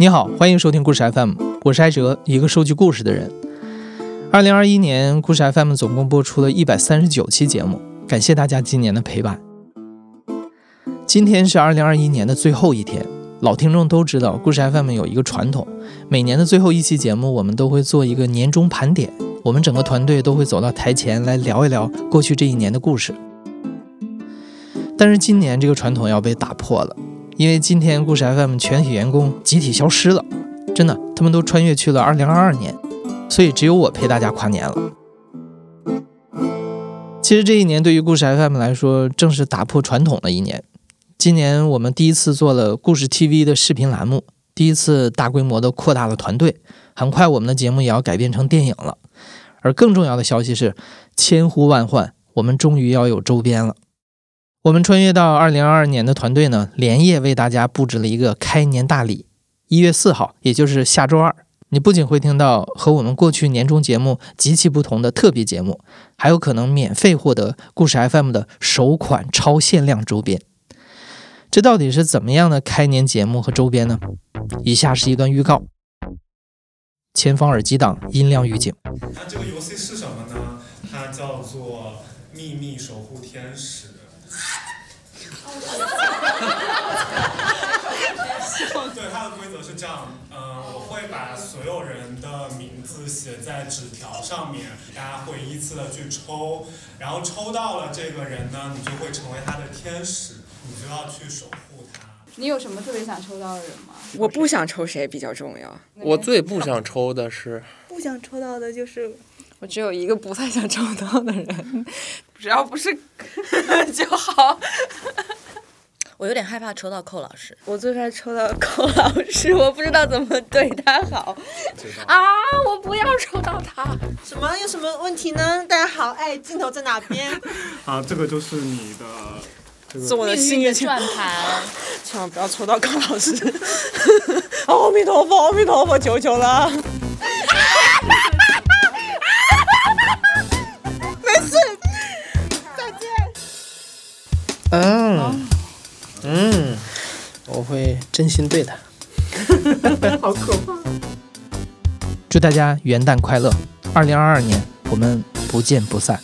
你好，欢迎收听故事 FM，我是艾哲，一个收集故事的人。二零二一年，故事 FM 总共播出了一百三十九期节目，感谢大家今年的陪伴。今天是二零二一年的最后一天，老听众都知道，故事 FM 有一个传统，每年的最后一期节目，我们都会做一个年终盘点，我们整个团队都会走到台前来聊一聊过去这一年的故事。但是今年这个传统要被打破了。因为今天故事 FM 全体员工集体消失了，真的，他们都穿越去了2022年，所以只有我陪大家跨年了。其实这一年对于故事 FM 来说，正是打破传统的一年。今年我们第一次做了故事 TV 的视频栏目，第一次大规模的扩大了团队，很快我们的节目也要改编成电影了。而更重要的消息是，千呼万唤，我们终于要有周边了。我们穿越到二零二二年的团队呢，连夜为大家布置了一个开年大礼。一月四号，也就是下周二，你不仅会听到和我们过去年终节目极其不同的特别节目，还有可能免费获得故事 FM 的首款超限量周边。这到底是怎么样的开年节目和周边呢？以下是一段预告：前方耳机党音量预警。那这个游戏是什么呢？它叫做秘密守护天使。对，它的规则是这样，嗯，我会把所有人的名字写在纸条上面，大家会依次的去抽，然后抽到了这个人呢，你就会成为他的天使，你就要去守护他。你有什么特别想抽到的人吗？我不想抽谁比较重要。我最不想 抽的是，不想抽到的就是我只有一个不太想抽到的人，只要不是 就好。我有点害怕抽到寇老师，我最怕抽到寇老师，我不知道怎么对他好。啊！我不要抽到他。什么？有什么问题呢？大家好，哎，镜头在哪边？啊，这个就是你的，这是我的幸运转盘，千万不要抽到寇老师。阿弥陀佛，阿弥陀佛，求求了。嗯。嗯，我会真心对他。好可怕！祝大家元旦快乐！二零二二年，我们不见不散。